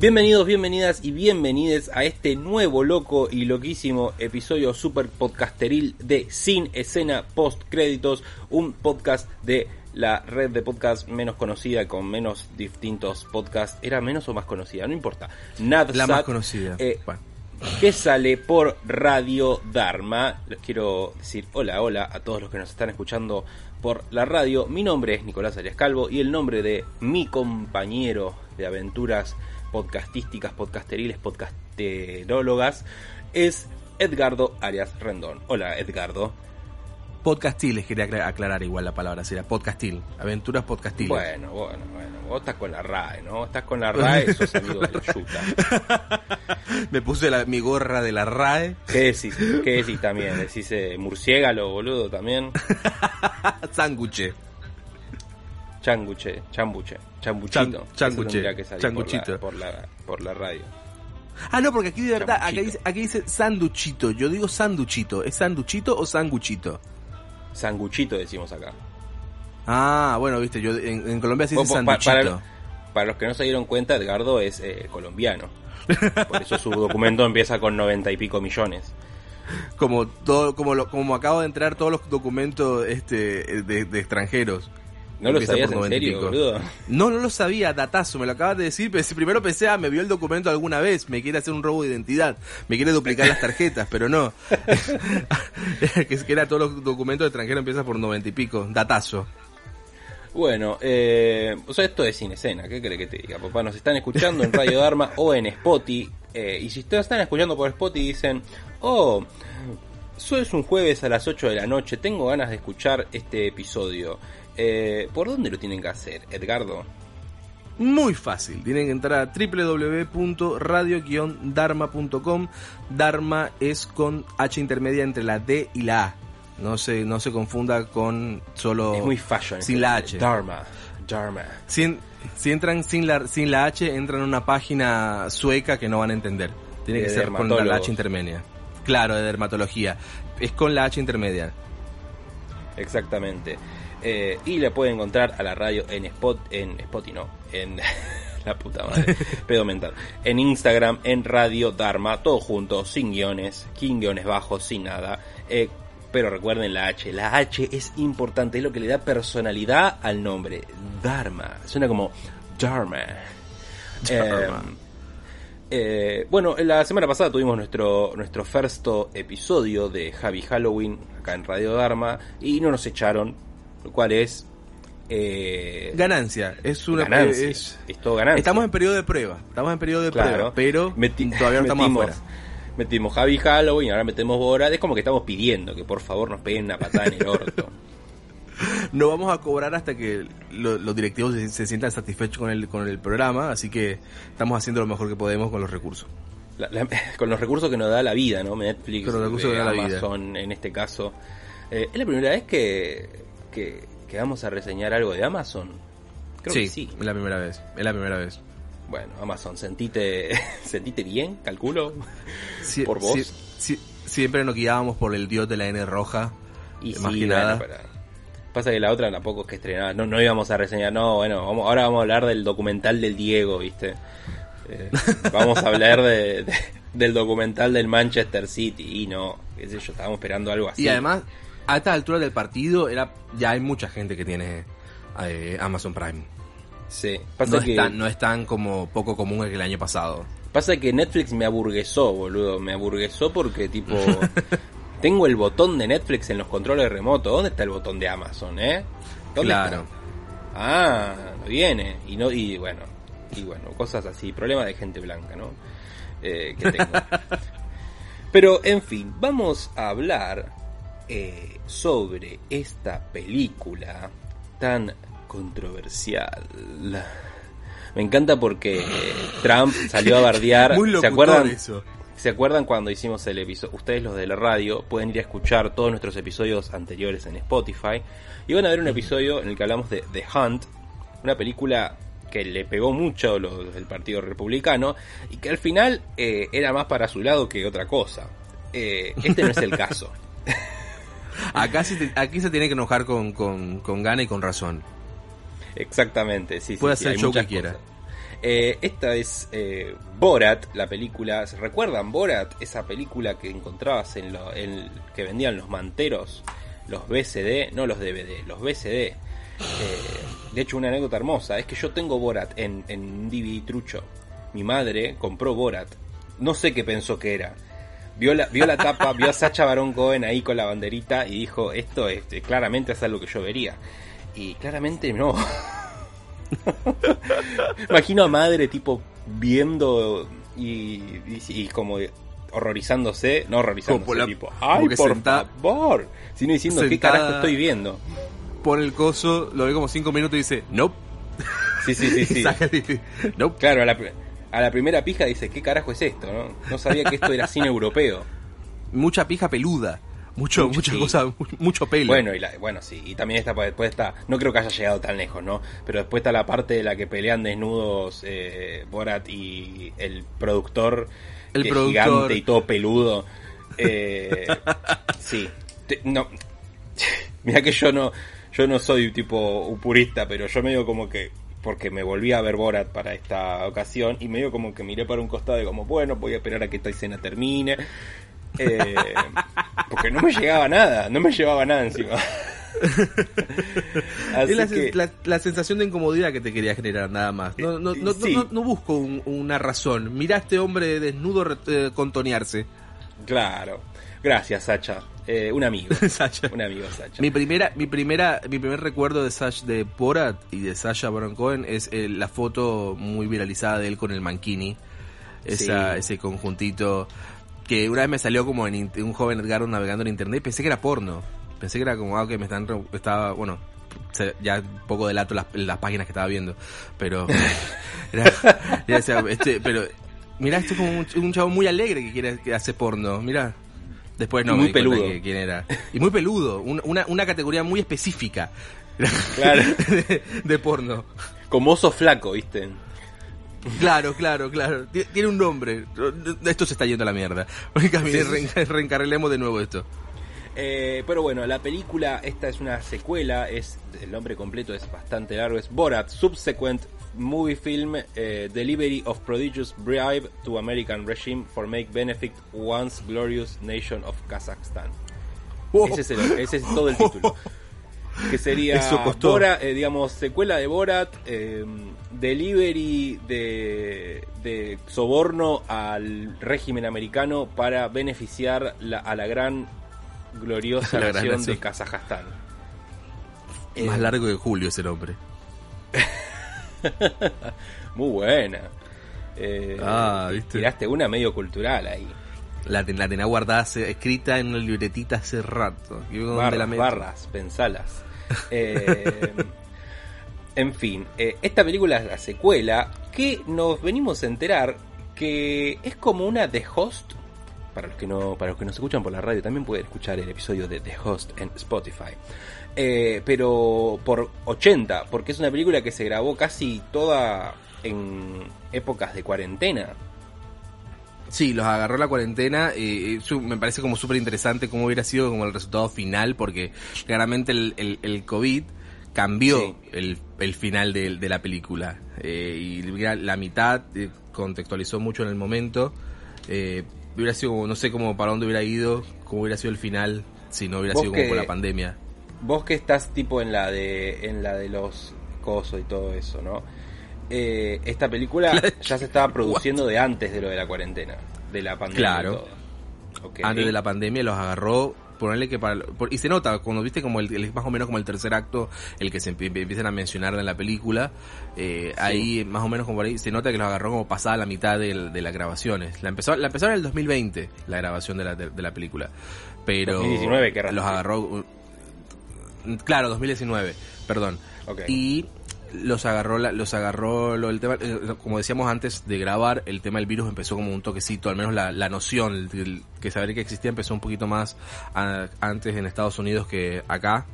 Bienvenidos, bienvenidas y bienvenides a este nuevo loco y loquísimo episodio super podcasteril de Sin Escena Post Créditos, un podcast de la red de podcast menos conocida con menos distintos podcasts. ¿Era menos o más conocida? No importa. Nadsat, La más conocida. eh, Bueno. que sale por Radio Dharma. Les quiero decir hola, hola a todos los que nos están escuchando por la radio. Mi nombre es Nicolás Arias Calvo y el nombre de mi compañero de aventuras podcastísticas, podcasteriles, podcasterólogas es Edgardo Arias Rendón. Hola, Edgardo. Podcastiles, quería acla- aclarar igual la palabra, sería podcastil. Aventuras podcastiles. Bueno, bueno, bueno. Vos estás con la RAE, ¿no? Estás con la RAE, sos amigo de yuta. Me puse la- mi gorra de la RAE. ¿Qué decís? ¿Qué decís también? ¿Decís eh, murciégalo, boludo, también? Sándwich. Changuche, chambuche, chambuchito. Chan- changuche, tendría que salir changuchito. Por la, por, la, por la radio. Ah, no, porque aquí de verdad, dice, aquí dice sanduchito. Yo digo sanduchito. ¿Es sanduchito o sanguchito? Sanguchito decimos acá. Ah, bueno, viste, yo en, en Colombia se dice pa- sanduchito. para, para los que no se dieron cuenta, Edgardo es eh, colombiano. Por eso su documento empieza con noventa y pico millones. Como todo, como lo, como acabo de entrar todos los documentos este de, de extranjeros. ¿No lo sabías en 90 y serio, boludo? No, no lo sabía, datazo, me lo acabas de decir. Pero primero pensé, ah, me vio el documento alguna vez, me quiere hacer un robo de identidad, me quiere duplicar las tarjetas, pero no. que es que era todos los documentos de extranjero empieza por noventa y pico, datazo. Bueno, eh, o sea, esto es sin escena, ¿qué cree que te diga? Papá, nos están escuchando en Radio Dharma o en Spotify. eh, y si ustedes están escuchando por Spotify dicen, oh, eso es un jueves a las 8 de la noche, tengo ganas de escuchar este episodio. Eh, ¿Por dónde lo tienen que hacer, Edgardo? Muy fácil, tienen que entrar a www.radio-dharma.com. Dharma es con H intermedia entre la D y la A. No se, no se confunda con solo... es muy fashion. sin la H. Dharma, Dharma. Si, en- si entran sin la, sin la H, entran en una página sueca que no van a entender. Tiene que ser con la. H intermedia. Claro, de dermatología. Es con la H intermedia. Exactamente. Eh, y la pueden encontrar a la radio en Spot, en Spotify, no, en la puta madre, pedo mental. En Instagram, en Radio Dharma, todo junto, sin guiones, sin guiones bajos, sin nada. Eh, pero recuerden la H, la H es importante, es lo que le da personalidad al nombre. Dharma, suena como Dharma. Dharma. Eh, eh, bueno, la semana pasada tuvimos nuestro, nuestro first episodio de Javi Halloween acá en Radio Dharma y no nos echaron, lo cual es... eh, Ganancia. Es una... ganancia, es- es todo ganancia. estamos en periodo de prueba. Estamos en periodo de Claro. prueba. Pero Meti- todavía no estamos metimos, afuera. metimos Javi Halloween, ahora metemos Borat. Es como que estamos pidiendo que por favor nos peguen una patada en el orto. No vamos a cobrar hasta que lo- los directivos se, se sientan satisfechos con el, con el programa. Así que estamos haciendo lo mejor que podemos con los recursos. La- la- con los recursos que nos da la vida, ¿no? Netflix, Con los recursos que eh, da la vida. Amazon, en este caso. Eh, es la primera vez que, que, que vamos a reseñar algo de Amazon. Creo sí, que sí. es la primera vez. Es la primera vez. Bueno, Amazon, sentite, sentite bien, calculo. ¿Por vos? sie- sie- siempre nos guiábamos por el dios de la N roja. Y más bueno, pero- Pasa que la otra tampoco es que estrenaba. No, no íbamos a reseñar, no, bueno, vamos, ahora vamos a hablar del documental del Diego, ¿viste? Eh, vamos a hablar de, de- del documental del Manchester City. Y no, qué sé yo, estábamos esperando algo así. Y además, a esta altura del partido, era ya hay mucha gente que tiene eh, Amazon Prime. Sí, pasa No, que, es tan, no es tan como poco común que el año pasado. pasa que Netflix me aburguesó, boludo. Me aburguesó porque, tipo, tengo el botón de Netflix en los controles remotos. ¿Dónde está el botón de Amazon, eh? ¿Dónde Claro. está? Ah, no viene. Y no, y bueno, y bueno, cosas así. Problema de gente blanca, ¿no? Eh, que tengo. Pero, en fin, vamos a hablar eh, sobre esta película tan controversial. Me encanta porque Trump salió a bardear. Muy ¿Se acuerdan? eso. ¿Se acuerdan cuando hicimos el episodio? Ustedes los de la radio pueden ir a escuchar todos nuestros episodios anteriores en Spotify y van a ver un episodio en el que hablamos de The Hunt, una película que le pegó mucho a los del Partido Republicano y que al final eh, era más para su lado que otra cosa. Eh, este no es el caso. Acá, sí te- aquí se tiene que enojar con, con, con gana y con razón. Exactamente, sí, sí, Puede sí, hacer hay el show que quiera. Eh, esta es eh, Borat, la película. ¿Se recuerdan Borat? Esa película que encontrabas en, lo, en que vendían los manteros, los BCD, no los DVD, los BCD. Eh, de hecho, una anécdota hermosa es que yo tengo Borat en, en DVD trucho. Mi madre compró Borat. No sé qué pensó que era. Vio la, vio la tapa, vio a Sacha Baron Cohen ahí con la banderita y dijo, esto es, claramente es algo que yo vería. Y claramente no. Imagino a madre tipo viendo y, y, como horrorizándose, no horrorizándose, tipo, ay, por favor, sino diciendo qué carajo estoy viendo. Por el coso, lo ve como cinco minutos y dice, nope. Sí, sí, sí, sí. nope. Claro, a la, a la primera pija dice, ¿qué carajo es esto? No, no sabía que esto era cine europeo. Mucha pija peluda. Mucho, mucha cosa, mucho pelo. Bueno, y bueno, sí, y también está después está, no creo que haya llegado tan lejos, ¿no? Pero después está la parte de la que pelean desnudos eh, Borat y el productor, el gigante y todo peludo. Eh, sí, no, mira que yo no, yo no soy tipo un purista, pero yo medio como que porque me volví a ver Borat para esta ocasión y medio como que miré para un costado y como, bueno, voy a esperar a que esta escena termine. Eh, porque no me llegaba nada, no me llevaba nada encima. es la, sensación de incomodidad que te quería generar, nada más. No, no, no, no busco una razón. Mirá a este hombre desnudo eh, contonearse. Claro. Gracias, Sacha. Eh, un amigo. Sacha. Un amigo, Sacha. Mi primera, mi primera, mi primer recuerdo de Sacha de Borat y de Sacha Baron Cohen es eh, la foto muy viralizada de él con el Mankini. Esa, Ese conjuntito que una vez me salió como en un joven Edgardo navegando en internet y pensé que era porno. Pensé que era como, ah, que me están, estaba, bueno, ya un poco delato las, las páginas que estaba viendo, pero, era, este, pero, mira, esto es como un, un, chavo muy alegre que quiere que hace porno, mira. Después no muy peludo. quién era. Y muy peludo, una, una categoría muy específica claro. de, porno. Como oso flaco, ¿viste? Claro, claro, claro. Tiene un nombre. Esto se está yendo a la mierda. reencarrilemos de nuevo esto. Eh, pero bueno, la película, esta es una secuela, es el nombre completo es bastante largo, es Borat Subsequent movie film eh, Delivery of Prodigious Bribe to American Regime for Make Benefit Once Glorious Nation of Kazakhstan. Ese, es todo el título. que sería Borat, eh, digamos, secuela de Borat, em, delivery de, de, soborno al régimen americano para beneficiar a la gran gloriosa nación de Kazajstán. Más largo que Julio ese nombre. Muy buena. Eh, ah, Tiraste una medio cultural ahí. La, la tenía guardada, escrita en una libretita hace rato. Barras, barras, pensalas. Eh, en fin, eh, esta película es la secuela que nos venimos a enterar que es como una The Host. Para los que no, para los que nos escuchan por la radio, también pueden escuchar el episodio de The Host en Spotify. Eh, pero por 80, porque es una película que se grabó casi toda en épocas de cuarentena. Sí, los agarró la cuarentena. y me parece como súper interesante cómo hubiera sido como el resultado final, porque claramente el, el, COVID cambió el, el, final de, de la película. Eh, y la mitad eh, contextualizó mucho en el momento. hubiera sido como, no sé cómo para dónde hubiera ido, cómo hubiera sido el final si no hubiera sido como por la pandemia vos que estás tipo en la de en la de los cosos y todo eso, ¿no? Eh, esta película ya se estaba produciendo de antes de lo de la cuarentena, de la pandemia. Claro. Antes de la pandemia los agarró ponerle que para y se nota cuando viste como el, más o menos como el tercer acto el que se empiezan a mencionar en la película eh, ahí más o menos como por ahí se nota que los agarró como pasada la mitad de, las grabaciones la empezó la empezaron en el 2020 la grabación de la, de, la película pero 2019 que los agarró Claro, 2019, perdón. Y los agarró, los agarró el tema, eh, como decíamos antes de grabar, el tema del virus empezó como un toquecito, al menos la, la noción, que saber que existía empezó un poquito más antes en Estados Unidos que acá.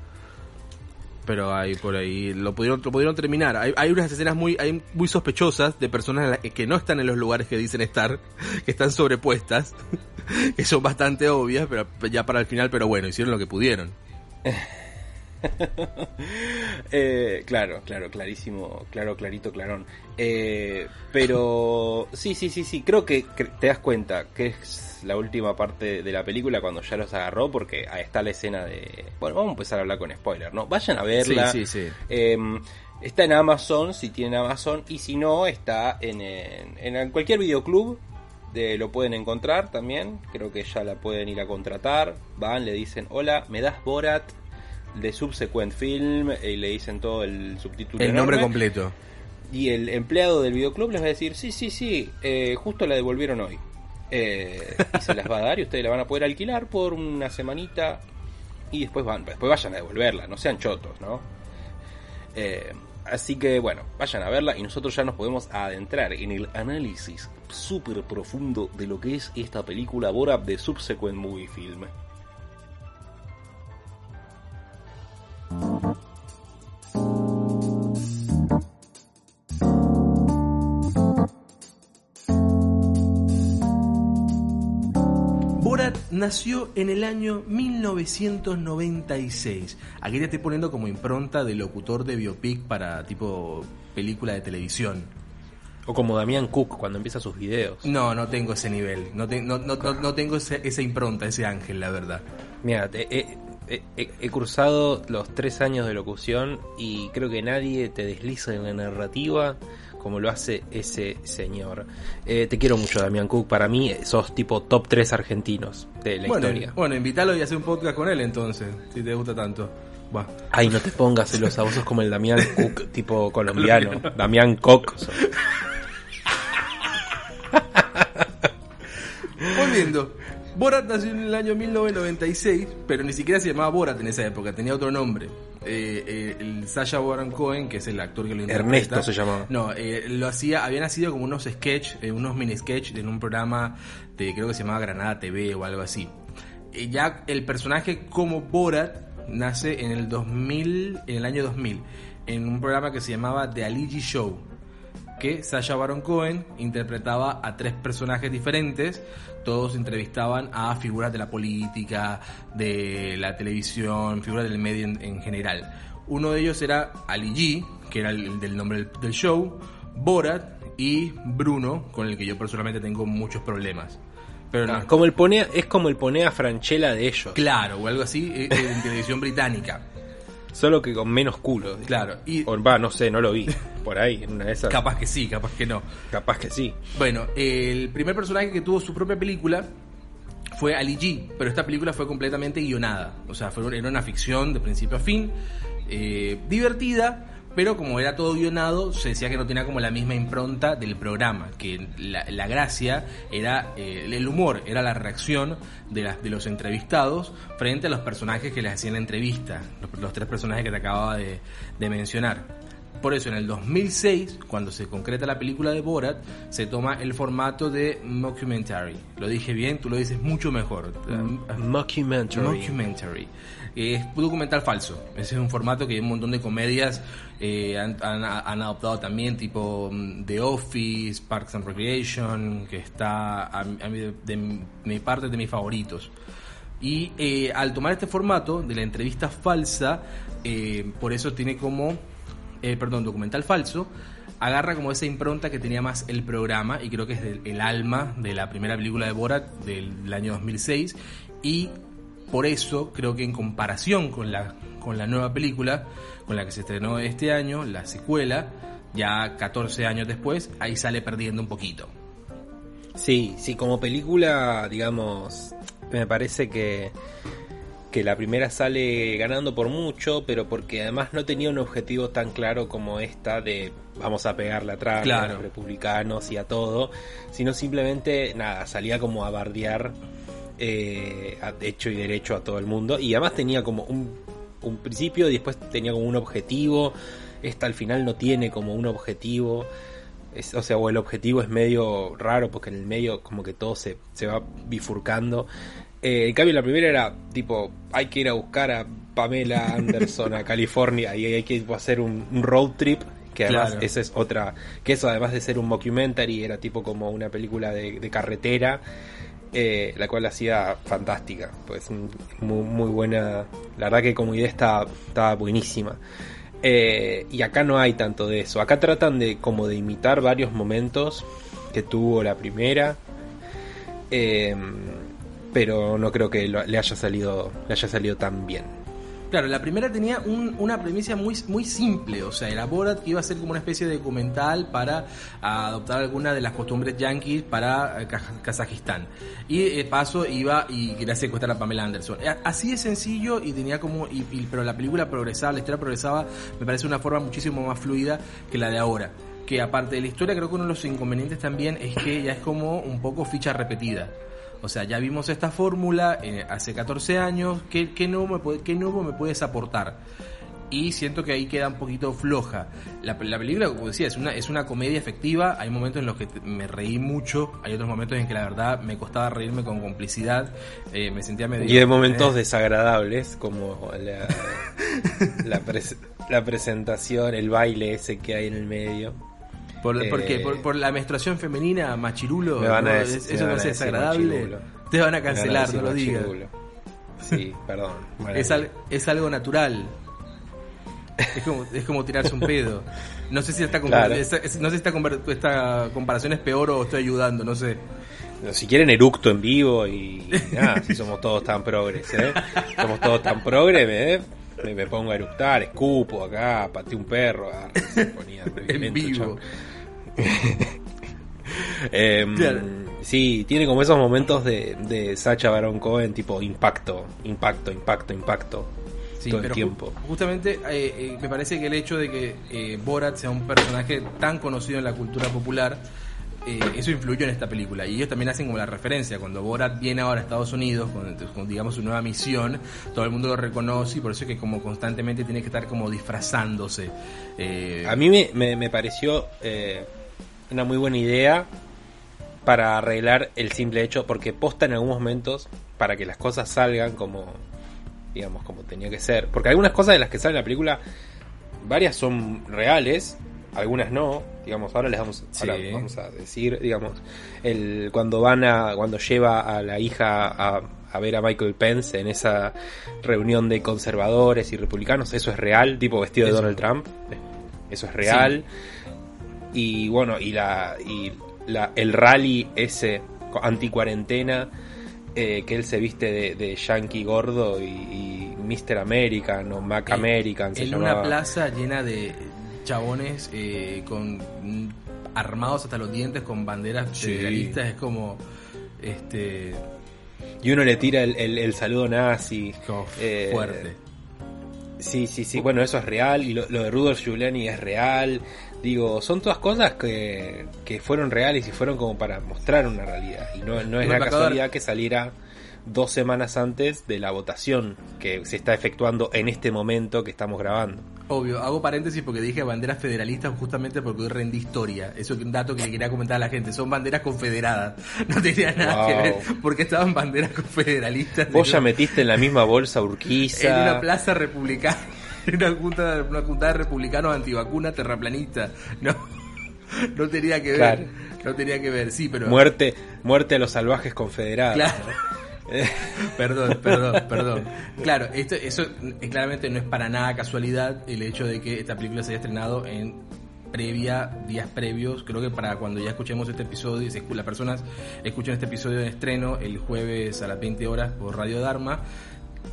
Pero ahí por ahí lo pudieron, lo pudieron terminar. Hay, hay unas escenas muy, hay muy sospechosas de personas que no están en los lugares que dicen estar, que están sobrepuestas, que son bastante obvias, pero ya para el final, pero bueno, hicieron lo que pudieron. Eh, claro, claro, clarísimo, claro, clarito, clarón. Eh, pero sí, sí, sí, sí, creo que, te das cuenta que es la última parte de la película cuando ya los agarró, porque ahí está la escena de... Bueno, vamos a empezar a hablar con spoiler, ¿no? Vayan a verla. Sí, sí, sí. Em, está en Amazon, si tienen Amazon, y si no, está en, en, cualquier videoclub de, lo pueden encontrar también. Creo que ya la pueden ir a contratar. Van, le dicen, hola, ¿me das Borat? De Subsequent Film y le dicen todo el subtítulo. El nombre completo. Y el empleado del videoclub les va a decir, sí, sí, sí, eh, justo la devolvieron hoy. Eh, y se las va a dar y ustedes la van a poder alquilar por una semanita y después van, después vayan a devolverla, no sean chotos, ¿no? Eh, así que bueno, vayan a verla y nosotros ya nos podemos adentrar en el análisis súper profundo de lo que es esta película Borat de Subsequent Movie Film. Borat nació en el año 1996. Aquí te estoy poniendo como impronta de locutor de biopic para tipo película de televisión. O como Damián Cook cuando empieza sus videos. No, no tengo ese nivel. No, no, tengo esa impronta, ese ángel, la verdad. Mira, he, he, cruzado los tres años de locución y creo que nadie te desliza en la narrativa como lo hace ese señor. Eh, te quiero mucho, Damián Cook. Para mí sos tipo top 3 argentinos de la historia. Bueno, invítalo y hacer un podcast con él entonces, si te gusta tanto. Ay, no te pongas celosa, vos sos como el Damián Cook tipo colombiano. Damián Cook. Volviendo. Borat nació en el año 1996, pero ni siquiera se llamaba Borat en esa época, tenía otro nombre. Eh, eh, el Sasha Baron Cohen, que es el actor que lo interpreta. Ernesto se llamaba. No, eh, lo hacía, había nacido como unos sketch, unos mini sketch en un programa de creo que se llamaba Granada TV o algo así. ya el personaje como Borat nace en el 2000, en el año 2000, en un programa que se llamaba The Aligi Show que Sasha Baron Cohen interpretaba a tres personajes diferentes, todos entrevistaban a figuras de la política, de la televisión, figuras del medio en, general. Uno de ellos era Ali G, que era el, del nombre del, show, Borat y Bruno, con el que yo personalmente tengo muchos problemas. Pero no. como el pone, es como el pone a Franchella de ellos. Claro, o algo así, eh, en televisión británica. Solo que con menos culo. Claro. Y... O va, no sé, no lo vi. Por ahí, en una de esas. Capaz que sí, capaz que no. Capaz que sí. Bueno, el primer personaje que tuvo su propia película fue Ali G, pero esta película fue completamente guionada. O sea, fue, era una ficción de principio a fin, eh, divertida, pero como era todo guionado, se decía que no tenía como la misma impronta del programa, que la, gracia era eh, el humor, era la reacción de, las, de los entrevistados frente a los personajes que les hacían la entrevista, los, tres personajes que te acababa de, mencionar. Por eso en el 2006, cuando se concreta la película de Borat, se toma el formato de mockumentary. Lo dije bien, tú lo dices mucho mejor. Mockumentary. Mockumentary es documental falso. Ese es un formato que un montón de comedias eh, han, adoptado también, tipo mm, The Office, Parks and Recreation, que está a, de, mi parte de mis favoritos. Y eh, al tomar este formato de la entrevista falsa, eh, por eso tiene como, perdón, documental falso, agarra como esa impronta que tenía más el programa y creo que es el alma de la primera película de Borat del año 2006 y por eso creo que en comparación con la, con la nueva película, con la que se estrenó este año, la secuela, ya 14 años después, ahí sale perdiendo un poquito. Sí, sí, como película, digamos, me parece que, que la primera sale ganando por mucho, pero porque además no tenía un objetivo tan claro como esta de vamos a pegarle atrás a los republicanos y a todo, sino simplemente, nada, salía como a bardear eh, hecho y derecho a todo el mundo. Y además tenía como un, un principio y después tenía como un objetivo. Esta al final no tiene como un objetivo. o sea, o el objetivo es medio raro porque en el medio como que todo se, se va bifurcando. Eh, en cambio, la primera era tipo, hay que ir a buscar a Pamela Anderson a California y hay que hacer un, road trip. Que además, esa es otra. Que eso, además de ser un mockumentary, era tipo como una película de, de carretera eh, la cual hacía fantástica, pues muy, muy buena, la verdad que como idea estaba, estaba buenísima. Eh, y acá no hay tanto de eso, acá tratan de como de imitar varios momentos que tuvo la primera, eh, pero no creo que le haya salido, le haya salido tan bien. Claro, la primera tenía una premisa muy, muy simple, o sea, era Borat que iba a ser como una especie de documental para adoptar alguna de las costumbres yankees para eh, Kazajistán. Y de paso iba y quería secuestrar a Pamela Anderson. Eh, así de sencillo y tenía como, y, pero la película progresaba, la historia progresaba, me parece una forma muchísimo más fluida que la de ahora que aparte de la historia creo que uno de los inconvenientes también es que ya es como un poco ficha repetida. O sea, ya vimos esta fórmula eh, hace 14 años, ¿qué, nuevo me nuevo me puedes aportar? y siento que ahí queda un poquito floja. La, película, como decía, es una, es una comedia efectiva, hay momentos en los que me reí mucho, hay otros momentos en que la verdad me costaba reírme con complicidad, eh, me sentía medio... Y hay momentos desagradables, como la, la, la presentación, el baile ese que hay en el medio. Por, eh, por, la menstruación femenina, machirulo, eso no es desagradable. Te van a cancelar, no lo digas. Sí, perdón. es, algo natural. Es como, es como tirarse un pedo. No sé si esta, no sé si esta, comparación es peor o estoy ayudando, no sé. Si quieren eructo en vivo y nada, si somos todos tan progres, ¿eh? Somos todos tan progres, ¿eh? me, pongo a eructar, escupo acá, pateé un perro, en vivo. Em, sí, tiene como esos momentos de, de Sacha Baron Cohen, tipo impacto, impacto, impacto, impacto. todo el tiempo. justamente eh, eh, me parece que el hecho de que eh, Borat sea un personaje tan conocido en la cultura popular, eso influyó en esta película. Y ellos también hacen como la referencia. Cuando Borat viene ahora a Estados Unidos, con, digamos su nueva misión, todo el mundo lo reconoce y por eso es que como constantemente tiene que estar como disfrazándose. a mí me, me, pareció una muy buena idea para arreglar el simple hecho, porque posta en algunos momentos, para que las cosas salgan como, digamos, como tenía que ser, porque algunas cosas de las que sale la película, varias son reales, algunas no, digamos, ahora les vamos, vamos a decir, digamos, el, cuando van a, cuando lleva a la hija a, a ver a Michael Pence en esa reunión de conservadores y republicanos, eso es real, tipo vestido de Donald Trump, eso es real y bueno, y la, y la el rally ese anti cuarentena eh, que él se viste de, de yankee gordo y, y Mr. American o Mac American en una plaza llena de chabones eh, con armados hasta los dientes con banderas federalistas es como este y uno le tira el, el, saludo nazi eh, fuerte sí sí sí bueno eso es real y lo, lo de Rudolf Giuliani es real Digo, son todas cosas que, que fueron reales y fueron como para mostrar una realidad. Y no, no es la casualidad que saliera dos semanas antes de la votación que se está efectuando en este momento que estamos grabando. Obvio, hago paréntesis porque dije banderas federalistas justamente porque hoy rendí historia. Eso es un dato que le quería comentar a la gente. Son banderas confederadas. No tenía nada que ver porque estaban banderas confederalistas. Vos ya metiste en la misma bolsa Urquiza. En una plaza republicana. una junta, una junta de republicanos antivacuna terraplanista. No, no tenía que ver. No tenía que ver, sí, pero. Muerte, muerte a los salvajes confederados. perdón, perdón, perdón. Claro, esto, eso claramente no es para nada casualidad el hecho de que esta película se haya estrenado en previa, días previos, creo que para cuando ya escuchemos este episodio, si las personas escuchan este episodio en estreno el jueves a las 20 horas por Radio Dharma,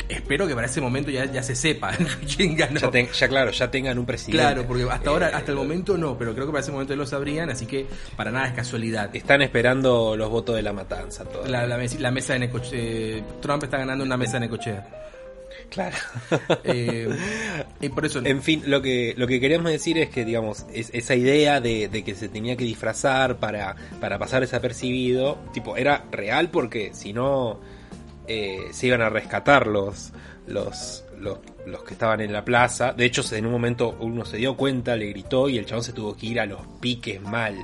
espero que para ese momento ya, ya se sepa quién ganó. Ya, claro, ya tengan un presidente. Claro, porque hasta ahora, hasta el momento no, pero creo que para ese momento lo sabrían, así que para nada es casualidad. Están esperando los votos de la matanza. La, la, mesa de Necochea. Eh, Trump está ganando una mesa de Necochea. Claro. Eh, y por eso. En fin, lo que, lo que queremos decir es que, digamos, esa idea de, de, que se tenía que disfrazar para, para pasar desapercibido, tipo, era real porque si no eh, se iban a rescatar los, los, los, que estaban en la plaza. De hecho, en un momento uno se dio cuenta, le gritó y el chabón se tuvo que ir a los piques mal.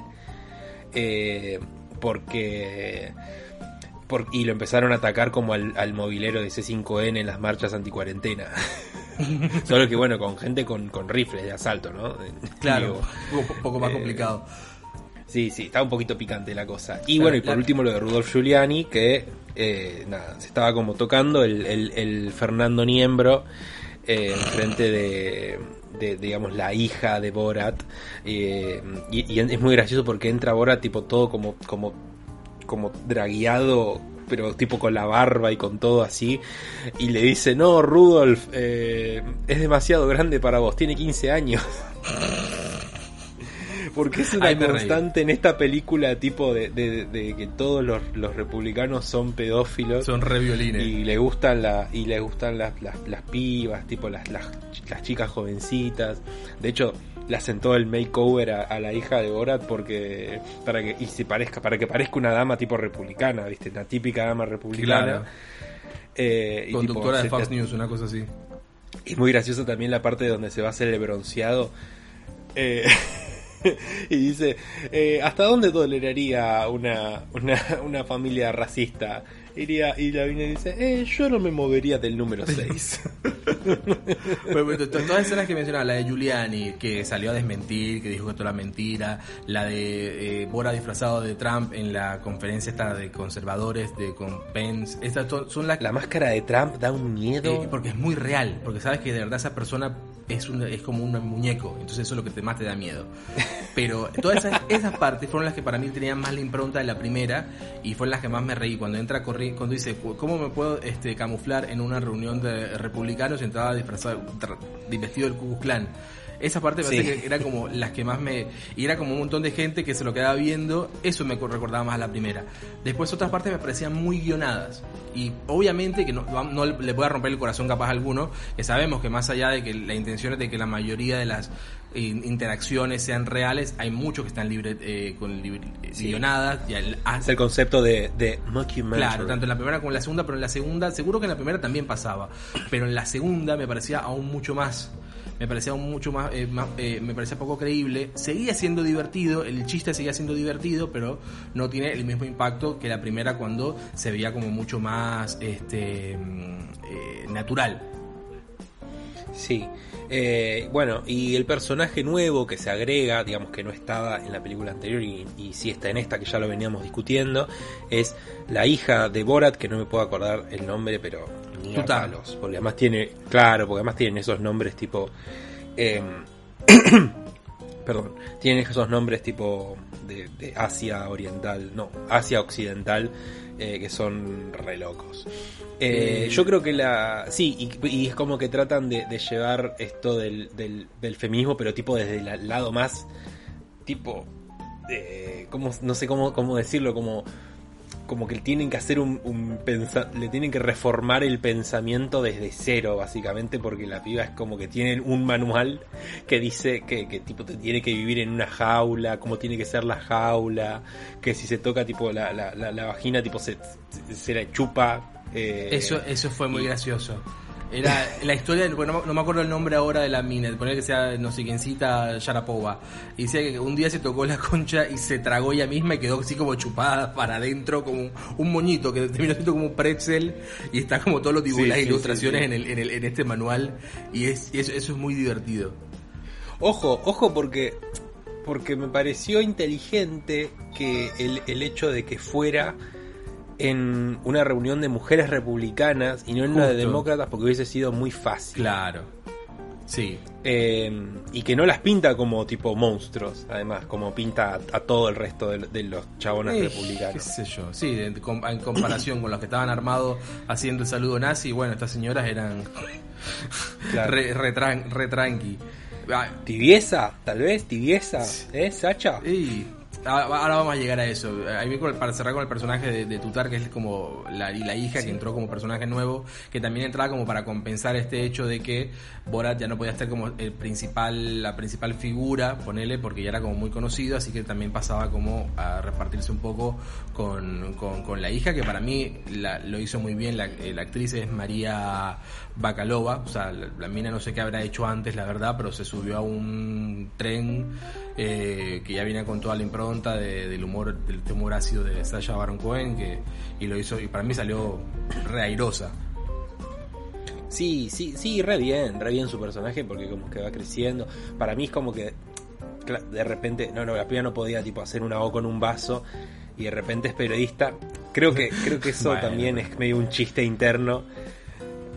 Eh, porque, y lo empezaron a atacar como al, movilero de C5N en las marchas anticuarentena. Solo que bueno, con gente con, con rifles de asalto, ¿no? Claro, un poco más complicado. Sí, sí, está un poquito picante la cosa. Y bueno, y por último lo de Rudolf Giuliani, que eh, nada, se estaba como tocando el, el, Fernando Niembro eh, frente de, de, digamos, la hija de Borat. Eh, y, es muy gracioso porque entra Borat tipo todo como, como, como dragueado pero tipo con la barba y con todo así, y le dice, no, Rudolf, eh, es demasiado grande para vos, tiene 15 años. Porque es una constante en esta película tipo de, que todos los, republicanos son pedófilos. Son re violines. Y le gustan, la, y le gustan las, las, pibas, tipo las, las, chicas jovencitas. De hecho, le hacen todo el makeover a, la hija de Borat porque para que y se parezca para que parezca una dama tipo republicana viste una típica dama republicana eh, conductora de Fox News una cosa así y muy gracioso también la parte donde se va a hacer el bronceado eh, y dice, eh, ¿hasta dónde toleraría una, una, una familia racista? Iría, y la y dice, eh, yo no me movería del número 6. todas las escenas que mencionaba, la de Giuliani, que salió a desmentir, que dijo que esto era mentira, la de eh, Bora disfrazado de Trump en la conferencia esta de conservadores, de con Pence, estas son las... La máscara de Trump da un miedo. Eh, porque es muy real, porque sabes que de verdad esa persona es, un, es como un muñeco, entonces eso es lo que te, más te da miedo. Pero todas esas, esas partes fueron las que para mí tenían más la impronta de la primera y fueron las que más me reí. Cuando entra cuando dice, ¿cómo me puedo este, camuflar en una reunión de republicanos entraba disfrazado, vestido del Ku Klux? Esa parte me parece que era como las que más me... Y era como un montón de gente que se lo quedaba viendo, eso me recordaba más a la primera. Después otras partes me parecían muy guionadas. Y obviamente que no, no le voy a romper el corazón capaz a alguno, que sabemos que más allá de que la intención es de que la mayoría de las eh, interacciones sean reales, hay muchos que están libres eh, con guionadas. Y el, es el concepto de, de Claro, tanto en la primera como en la segunda, pero en la segunda, seguro que en la primera también pasaba, pero en la segunda me parecía aún mucho más me parecía mucho más, eh, eh, me parecía poco creíble. Seguía siendo divertido, el chiste seguía siendo divertido, pero no tiene el mismo impacto que la primera cuando se veía como mucho más este mm, eh, natural. Sí. bueno, y el personaje nuevo que se agrega, digamos que no estaba en la película anterior y, y sí está en esta que ya lo veníamos discutiendo, es la hija de Borat, que no me puedo acordar el nombre, pero porque además tiene, claro, porque además tienen esos nombres tipo... Em, perdón, tienen esos nombres tipo de, Asia Oriental, no, Asia Occidental, eh, que son re locos. Eh, yo creo que la. Sí, y, es como que tratan de, llevar esto del, del, feminismo, pero tipo desde el lado más. Tipo. Eh, como, no sé cómo, cómo decirlo, como como que tienen que hacer un, un le tienen que reformar el pensamiento desde cero básicamente porque la piba es como que tienen un manual que dice que, que tipo te tiene que vivir en una jaula cómo tiene que ser la jaula que si se toca tipo la, la, la, vagina tipo se, se, la chupa eh, eso eso fue muy gracioso era la historia, bueno, no, me acuerdo el nombre ahora de la mina, poner que sea no sé quiéncita Sharapova. Y decía que un día se tocó la concha y se tragó ella misma y quedó así como chupada para adentro, como un moñito que terminó siendo como un pretzel. Y está como todos los dibujos, las ilustraciones En, el, en, el, en este manual. Y es, eso, eso es muy divertido. Ojo, ojo porque porque me pareció inteligente que el, el hecho de que fuera en una reunión de mujeres republicanas y no en una de demócratas porque hubiese sido muy fácil. Claro. Sí. Eh, y que no las pinta como tipo monstruos, además, como pinta a, todo el resto de, los chabones republicanos. ¿Qué sé yo? Sí, en, comparación con los que estaban armados haciendo el saludo nazi, bueno, estas señoras eran re, tranqui. ¿Tibieza? Tal vez, tibieza, ¿eh, Sacha? Sí. Ah, ahora vamos a llegar a eso. Ahí para cerrar con el personaje de, Tutar, que es como la, la hija que entró como personaje nuevo, que también entraba como para compensar este hecho de que Borat ya no podía estar como el principal, la principal figura, ponele, porque ya era como muy conocido, así que también pasaba como a repartirse un poco con, con, la hija, que para mí lo hizo muy bien. La, la actriz es María Bacalova, o sea, la, mina no sé qué habrá hecho antes, la verdad, pero se subió a un tren eh, que ya viene con toda la impronta del humor, del humor ácido de Sasha Baron Cohen, que, y lo hizo, y para mí salió re airosa. Sí, sí, sí, re bien, re bien su personaje porque como que va creciendo. Para mí es como que de repente, no, no, la piba no podía tipo hacer una O con un vaso y de repente es periodista. Creo que, creo que eso también es medio un chiste interno.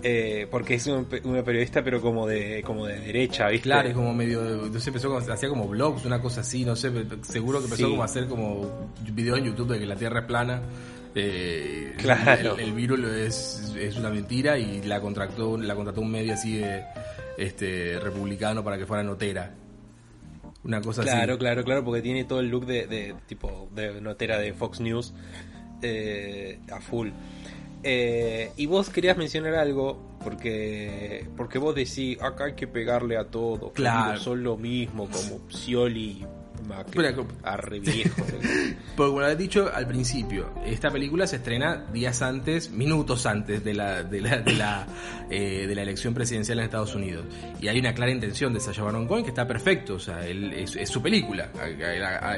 Eh, porque es una periodista pero como de como de derecha, ¿viste? Claro, es como medio, entonces empezó como, hacía como blogs, una cosa así, no sé, seguro que empezó como a hacer como videos en YouTube de que la Tierra es plana. Eh, claro. El, virus es, es, una mentira y la contrató, la contrató un medio así de este republicano para que fuera notera. Una cosa así. Claro, claro, claro, porque tiene todo el look de, tipo de notera de Fox News eh, a full. Eh, y vos querías mencionar algo porque porque vos decís acá hay que pegarle a todo, claro, son lo mismo como Scioli arre viejo. Porque como lo he dicho al principio, esta película se estrena días antes, minutos antes de la, de la, de la, eh, de la elección presidencial en Estados Unidos. Y hay una clara intención de Sacha Baron Cohen que está perfecto, o sea, él, es, su película,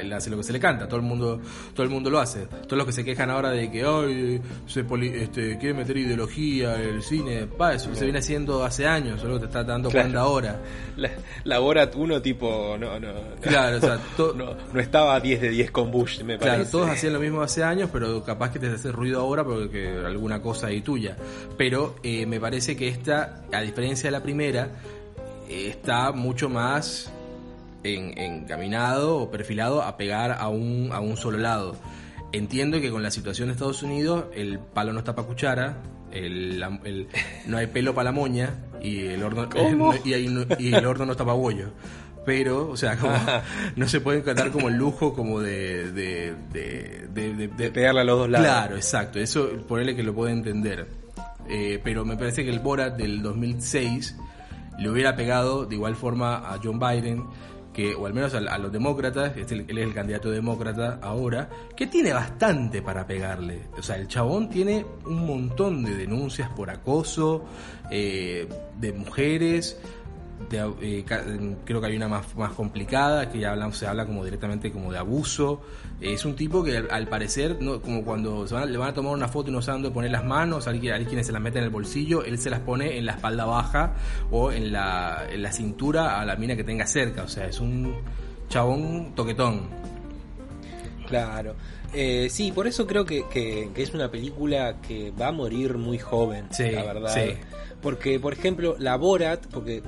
él, hace lo que se le canta, todo el mundo, todo el mundo lo hace. Todos los que se quejan ahora de que hoy se este, quiere meter ideología en el cine, pa, eso se viene haciendo hace años, solo te está dando cuenta ahora. La, la Borat uno tipo, no, no. Claro, o sea, no, no estaba 10 de 10 con Bush, me claro, todos hacían lo mismo hace años, pero capaz que te hace ruido ahora porque alguna cosa ahí tuya. Pero eh, me parece que esta, a diferencia de la primera, está mucho más encaminado o perfilado a pegar a un, a un solo lado. Entiendo que con la situación de Estados Unidos el palo no está para cuchara, el, no hay pelo para la moña y el horno, y, y, el horno no está para bollo pero, o sea, como no se puede encantar como el lujo como de de, de, de, pegarle a los dos lados. Claro, exacto, eso ponerle que lo puede entender. Eh, pero me parece que el Borat del 2006 le hubiera pegado de igual forma a John Biden, que, o al menos a, los demócratas, este, él es el candidato demócrata ahora, que tiene bastante para pegarle. O sea, el chabón tiene un montón de denuncias por acoso eh, de mujeres eh, creo que hay una más, más complicada, que ya se habla como directamente como de abuso. es un tipo que al, parecer, como cuando se van, le van a tomar una foto y no saben dónde poner las manos, hay, hay quienes se las meten en el bolsillo, él se las pone en la espalda baja o en la, en la cintura a la mina que tenga cerca. O sea, es un chabón toquetón. Claro. Eh, sí, por eso creo que, que, es una película que va a morir muy joven, la verdad. Porque, por ejemplo, la Borat, porque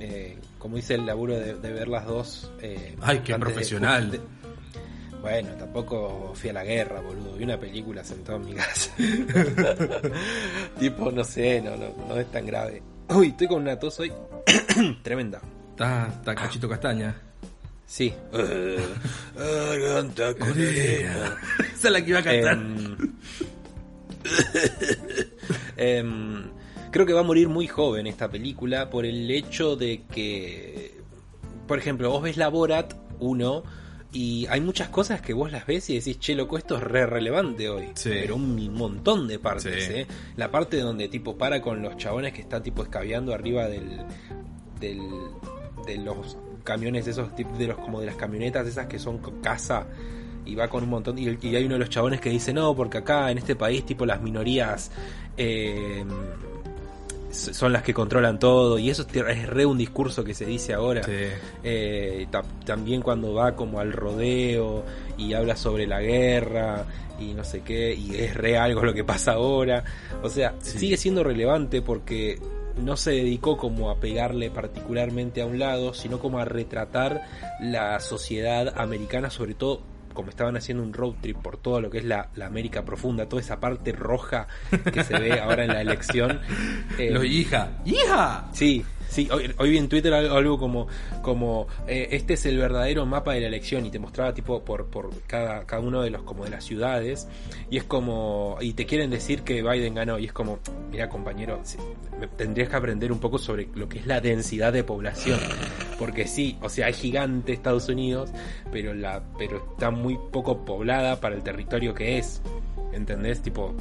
eh, como hice el laburo de, ver las dos. Eh, Ay, qué profesional. bueno, tampoco fui a la guerra, boludo. Vi una película sentado en mi casa. tipo, no sé, no, no, es tan grave. Uy, estoy con una tos hoy tremenda. Está, cachito castaña. Sí. Garganta Esa es la que iba a cantar. eh, Creo que va a morir muy joven esta película por el hecho de que, por ejemplo, vos ves la Borat 1 y hay muchas cosas que vos las ves y decís, che, loco, esto es re relevante hoy. Pero un montón de partes, ¿eh? La parte donde tipo para con los chabones que está tipo escabeando arriba del, del de los camiones esos de los como de las camionetas esas que son casa y va con un montón y, y, hay uno de los chabones que dice no porque acá en este país tipo las minorías eh, son las que controlan todo y eso es re un discurso que se dice ahora. Eh, también cuando va como al rodeo y habla sobre la guerra y no sé qué y es re algo lo que pasa ahora. O sea sigue siendo relevante porque no se dedicó como a pegarle particularmente a un lado sino como a retratar la sociedad americana sobre todo como estaban haciendo un road trip por todo lo que es la, América profunda, toda esa parte roja que se ve ahora en la elección. Eh, Los hija, hija. Sí, Sí, hoy, hoy vi en Twitter algo como, como eh, este es el verdadero mapa de la elección y te mostraba tipo por, por cada, cada uno de los como de las ciudades y es como y te quieren decir que Biden ganó y es como mira compañero tendrías que aprender un poco sobre lo que es la densidad de población porque sí o sea es gigante Estados Unidos pero la pero está muy poco poblada para el territorio que es ¿entendés? tipo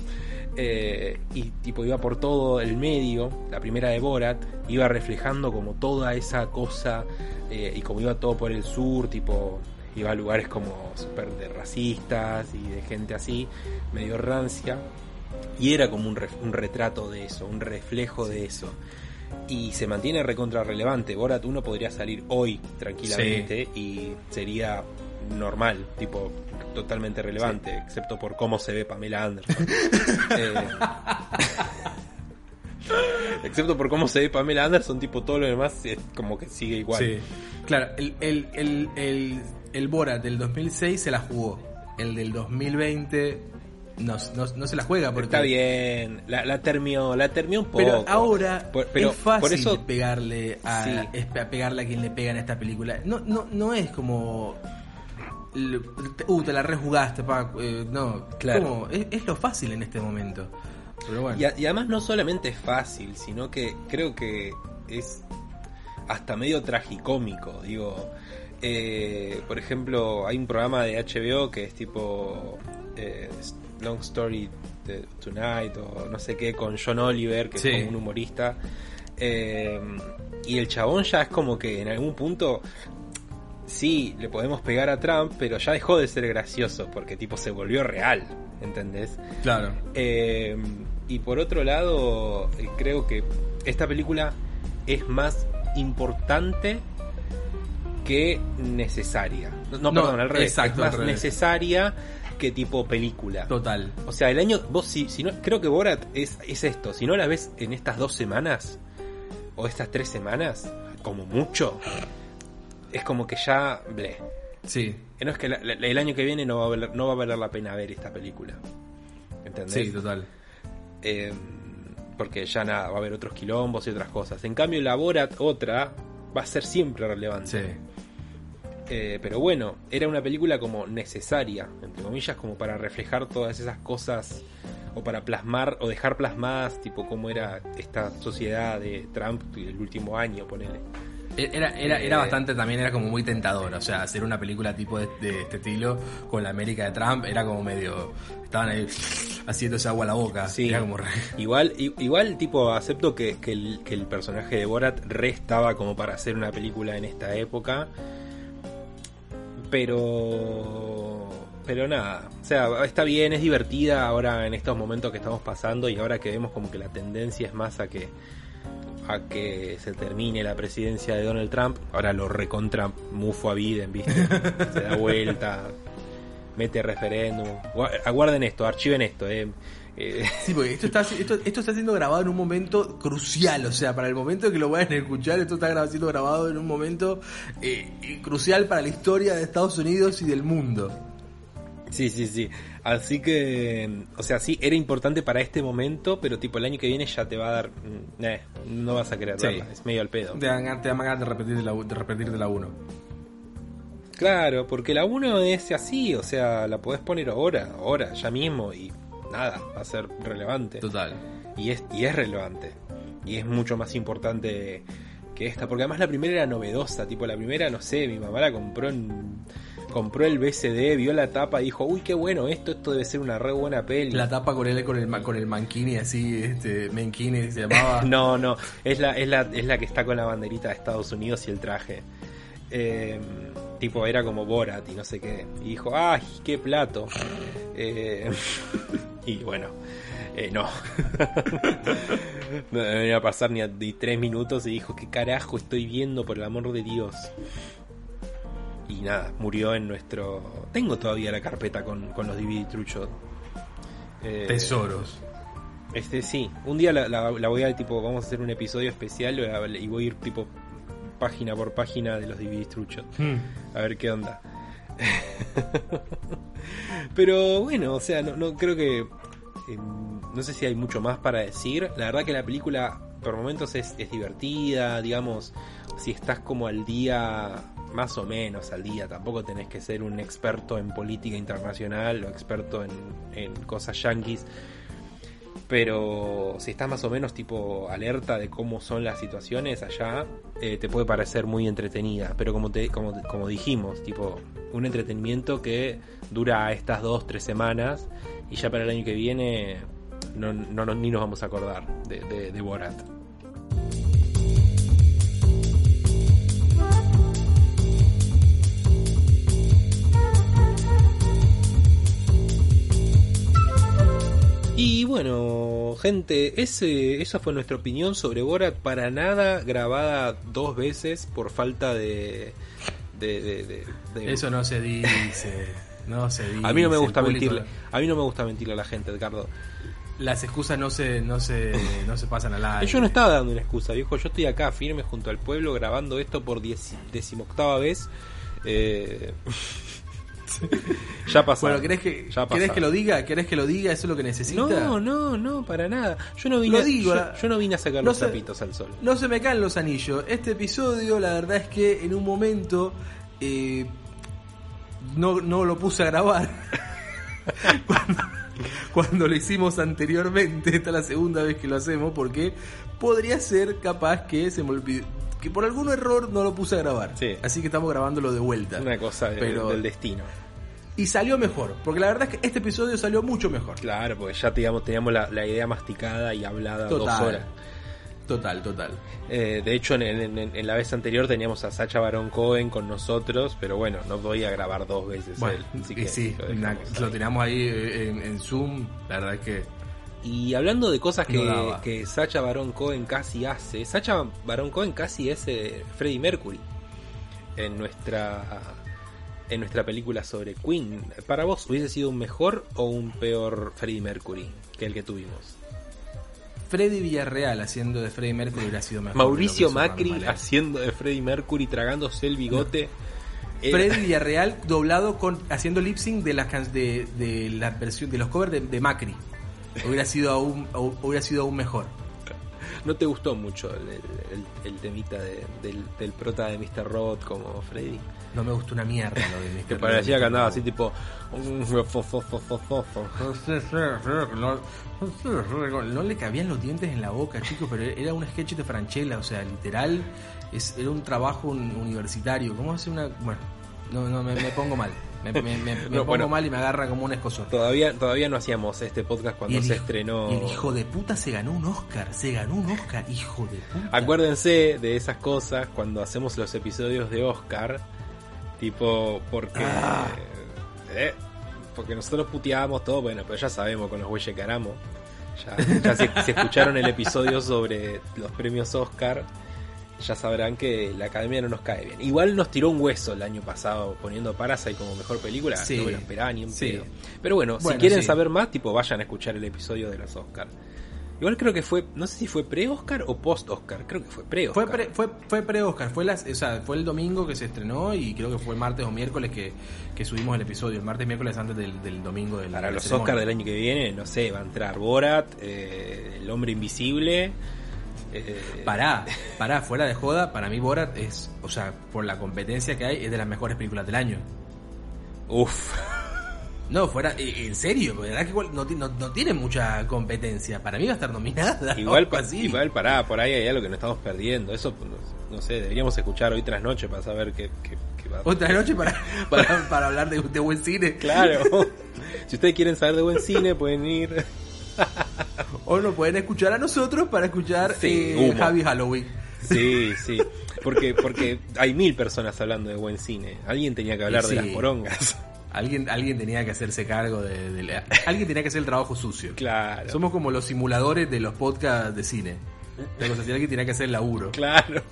eh, y tipo iba por todo el medio, la primera de Borat, iba reflejando como toda esa cosa eh, y como iba todo por el sur, tipo iba a lugares como super de racistas y de gente así, medio rancia, y era como un, un retrato de eso, un reflejo de eso. Y se mantiene recontra relevante. Borat 1 podría salir hoy tranquilamente y sería normal, tipo totalmente relevante, excepto por cómo se ve Pamela Anderson. Eh, excepto por cómo se ve Pamela Anderson, tipo todo lo demás es como que sigue igual. Sí. Claro, el, el, el, el, el Borat del 2006 se la jugó. El del 2020 no, no, no se la juega porque Está bien, la, la termió, la termió un poco. Pero ahora Por- pero es fácil por eso pegarle a, Sí. es a pegarle a quien le pega en esta película. No, no, no es como uh, te la rejugaste, pa, eh, no, Claro. es, es lo fácil en este momento. Pero bueno. Y, a- y además no solamente es fácil, sino que creo que es hasta medio tragicómico. Digo, eh, por ejemplo, hay un programa de HBO que es tipo eh, Long Story Tonight o no sé qué con John Oliver, que Sí. es como un humorista. Eh, y el chabón ya es como que en algún punto sí, le podemos pegar a Trump, pero ya dejó de ser gracioso porque tipo se volvió real, ¿entendés? Claro. Eh, y por otro lado, eh, creo que esta película es más importante que necesaria. No, no, perdón, al revés. exacto, es más necesaria que tipo película. Total. O sea, el año, vos si, si no, creo que Borat es, es esto. Si no la ves en estas dos semanas o estas tres semanas, como mucho, es como que ya, ble. Sí, No es que la- la- el año que viene no va, a valer, no va a valer la pena ver esta película. ¿Entendés? sí, total. Eh, porque ya nada, va a haber otros quilombos y otras cosas. En cambio, la Borat, otra, va a ser siempre relevante. Sí. Eh, pero bueno, era una película como necesaria, entre comillas, como para reflejar todas esas cosas o para plasmar o dejar plasmadas, tipo cómo era esta sociedad de Trump el último año, ponele. Era, era, Eh, era bastante también, era como muy tentador. O sea, hacer una película tipo de, de este estilo con la América de Trump era como medio. Estaban ahí haciéndose agua a la boca. Sí. Era como re- Igual, igual tipo, acepto que, que el, que el personaje de Borat restaba como para hacer una película en esta época. Pero. Pero nada. O sea, está bien, es divertida ahora en estos momentos que estamos pasando y ahora que vemos como que la tendencia es más a que. a que se termine la presidencia de Donald Trump. Ahora lo recontra mufo a Biden, ¿viste? Se da vuelta. Mete referéndum. Gua- Aguarden esto, archiven esto, eh. Eh, Sí, porque esto está, esto, esto está siendo grabado en un momento crucial, o sea, para el momento que lo vayan a escuchar, esto está siendo grabado en un momento eh, eh, crucial para la historia de Estados Unidos y del mundo. Sí, sí, sí. Así que, o sea, sí, era importante para este momento, pero tipo el año que viene ya te va a dar... mm, eh, no vas a querer Sí. verla, es medio al pedo. Te dan, te dan ganas de repetir de la, de repetir de la 1. Claro, porque la 1 es así, o sea, la podés poner ahora, ahora, ya mismo, y nada, va a ser relevante. Total. Y es, y es relevante. Y es mucho más importante que esta, porque además la primera era novedosa, tipo la primera, no sé, mi mamá la compró en... Compró el BCD, vio la tapa y dijo, uy, qué bueno esto, esto debe ser una re buena peli. La tapa con él con el, con el manquini así, este, Menquini se llamaba. No, no, es la, es, la, es la que está con la banderita de Estados Unidos y el traje. Eh, tipo, era como Borat y no sé qué. Y dijo, ¡ay, qué plato! Eh, y bueno, eh, no. no me iba a pasar ni, a, ni tres minutos y dijo, ¿qué carajo estoy viendo, por el amor de Dios? Y nada, murió en nuestro... Tengo todavía la carpeta con, con los DVD truchos. Eh, Tesoros. este sí, un día la, la- la voy a tipo, vamos a hacer un episodio especial y y voy a ir tipo página por página de los DVD truchos. Hmm. A ver qué onda. Pero bueno, o sea, no, no creo que. eh, no sé si hay mucho más para decir. La verdad que la película por momentos es, es divertida, digamos. Si estás como al día, más o menos al día, tampoco tenés que ser un experto en política internacional o experto en, en cosas yanquis. Pero si estás más o menos tipo alerta de cómo son las situaciones allá, eh, te puede parecer muy entretenida. Pero como, te, como, como dijimos, tipo un entretenimiento que dura estas dos, tres semanas y ya para el año que viene no, ni nos vamos a acordar de, de Borat. Y bueno, gente, ese, esa fue nuestra opinión sobre Borat. Para nada grabada dos veces por falta de. de, de- de- de- Eso no se dice. No se dice. a mí no me gusta mentirle. A mí no me gusta mentirle a la gente, Edgardo. Las excusas no se, no se, no se pasan al aire. Yo no estaba dando una excusa, viejo. Yo estoy acá firme junto al pueblo grabando esto por dieci- decimoctava vez. Eh, ya pasó. Bueno, ¿querés que, Ya ¿querés pasó. que lo diga? ¿Querés que lo diga? ¿Eso es lo que necesita? No, no, no, para nada. Yo no vine, Lo digo, yo, no vine a sacar no los sé- trapitos al sol. No se me caen los anillos. Este episodio, la verdad es que en un momento eh, no, no lo puse a grabar. cuando, cuando lo hicimos anteriormente, esta es la segunda vez que lo hacemos, porque podría ser capaz que se me olvidó. Que por algún error no lo puse a grabar. Sí. Así que estamos grabándolo de vuelta. Una cosa Pero- del destino. Y salió mejor. Porque la verdad es que este episodio salió mucho mejor. Claro, porque ya digamos, teníamos la, la idea masticada y hablada dos Total. horas. Total, total. Eh, de hecho, en, en- en- en la vez anterior teníamos a Sacha Baron Cohen con nosotros, pero bueno, no podía grabar dos veces Bueno, él. así que sí, lo na- teníamos ahí eh, en, en Zoom. La verdad es que Y hablando de cosas que, No Sacha Baron Cohen casi hace, Sacha Baron Cohen casi es eh, Freddie Mercury en nuestra en nuestra película sobre Queen. Para vos, ¿hubiese sido un mejor o un peor Freddie Mercury que el que tuvimos? Freddy Villarreal haciendo de Freddie Mercury hubiera sido mejor. Mauricio Macri haciendo de Freddie Mercury, tragándose el bigote. Era- Freddy Villarreal doblado con haciendo lip sync de las de, de la versión de los covers de, de Macri. Hubiera sido aún hu- hubiera sido aún mejor. ¿No te gustó mucho el, el- el temita de- del, del prota de Mr. Robot como Freddy? No me gustó una mierda lo de Mr. Que parecía que andaba así tipo... No, no le cabían los dientes en la boca, chicos, pero era un sketch de Franchella, o sea, literal, es, era un trabajo un- universitario. ¿Cómo hace una.? Bueno, no, no, me, me pongo mal. Me, me- me- me pongo bueno. mal y me agarra como un escosor. Todavía, todavía no hacíamos este podcast cuando el se estrenó... el hijo de puta se ganó un Oscar, se ganó un Oscar, hijo de puta. Acuérdense de esas cosas cuando hacemos los episodios de Oscar, tipo porque Ah. eh, porque nosotros puteábamos todo, bueno, pero ya sabemos con los güeyes que haramos. Ya, si escucharon el episodio sobre los premios Oscar, ya sabrán que la academia no nos cae bien. Igual nos tiró un hueso el año pasado poniendo Parasite como mejor película, Sí. no me lo esperaba ni un Sí. pedo. Pero bueno, si quieren sí. saber más, tipo vayan a escuchar el episodio de los Oscar. Igual creo que fue, no sé si fue pre-Oscar o post-Oscar, creo que fue pre-Oscar. Fue pre, fue, fue pre-Oscar, fue, las, o sea, fue el domingo que se estrenó y creo que fue el martes o miércoles que, que subimos el episodio. El martes miércoles antes del, del domingo del Para de los. Oscars del año que viene, no sé, va a entrar Borat, eh, El Hombre Invisible. Eh, Pará, pará, fuera de joda, para mí Borat es, o sea, por la competencia que hay, es de las mejores películas del año. Uf, No, fuera, en serio, verdad que igual no, no, no tiene mucha competencia. Para mí va a estar nominada. igual, pa- así. igual pará, por ahí hay algo que nos estamos perdiendo. Eso, no, no sé, deberíamos escuchar hoy tras noche para saber qué, qué- qué va Otra noche para, para, para hablar de, de buen cine. Claro. si ustedes quieren saber de buen cine, pueden ir. O nos pueden escuchar a nosotros para escuchar Sí, eh. Javi Halloween. Sí, sí. Porque, porque hay mil personas hablando de buen cine. Alguien tenía que hablar de las porongas. Alguien, alguien tenía que hacerse cargo de, de la- alguien tenía que hacer el trabajo sucio. Claro. Somos como los simuladores de los podcasts de cine. La cosa alguien tenía que hacer el laburo. Claro.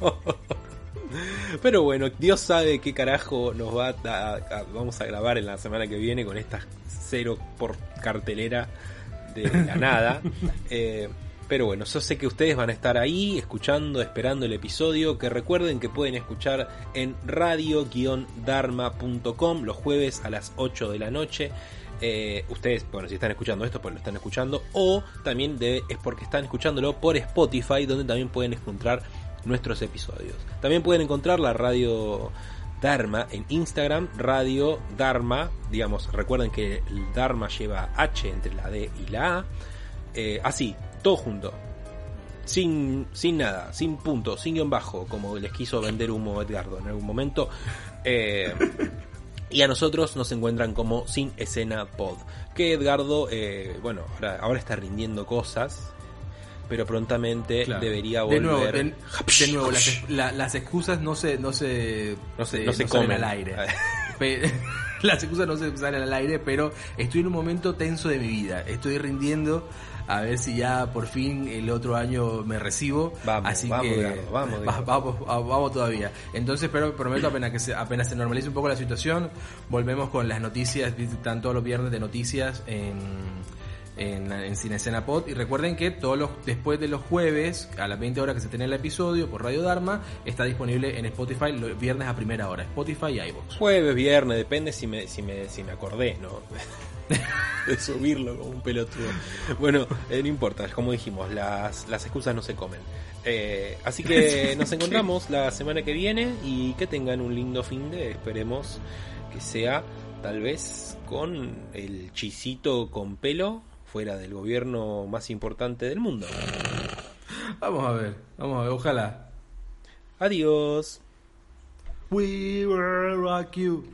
Pero bueno, Dios sabe qué carajo nos va a, a- vamos a grabar en la semana que viene con esta cero por cartelera de la nada. Eh, pero bueno, yo sé que ustedes van a estar ahí escuchando, esperando el episodio. Que recuerden que pueden escuchar en radio-dharma.com los jueves a las 8 de la noche. Eh, ustedes, bueno, si están escuchando esto, pues lo están escuchando. O también es porque están escuchándolo por Spotify, donde también pueden encontrar nuestros episodios. También pueden encontrar la radio Dharma en Instagram, Radio Dharma. Digamos, recuerden que Dharma lleva H entre la D y la A. Eh, así, todo junto. Sin, sin nada, sin punto, sin guion bajo, como les quiso vender humo Edgardo en algún momento. Eh, y a nosotros nos encuentran como Sin Escena Pod. Que Edgardo, eh, bueno, ahora, ahora está rindiendo cosas, pero prontamente Claro. debería de volver. nuevo, de, de nuevo las, la- las excusas no se no se No se- eh, no se salen comen. al aire. Pe- las excusas no se salen al aire, pero estoy en un momento tenso de mi vida. Estoy rindiendo a ver si ya por fin el otro año me recibo. Vamos, Así vamos, que vamos, va- vamos, todavía. Entonces, pero prometo apenas que se, apenas se normalice un poco la situación, volvemos con las noticias, están todos los viernes de noticias en en, en Cinescena Pod y recuerden que todos los después de los jueves a las 20 horas que se tiene el episodio por Radio Dharma está disponible en Spotify los viernes a primera hora Spotify y iVoox Jueves, viernes, depende si me, si me, si me acordé, ¿no? de subirlo como un pelotudo. Bueno, eh, no importa, como dijimos, las, las excusas no se comen. Eh, así que nos encontramos la semana que viene y que tengan un lindo fin de, esperemos que sea tal vez con el chisito con pelo fuera del gobierno más importante del mundo. vamos a ver vamos a ver ojalá Adiós. We will rock you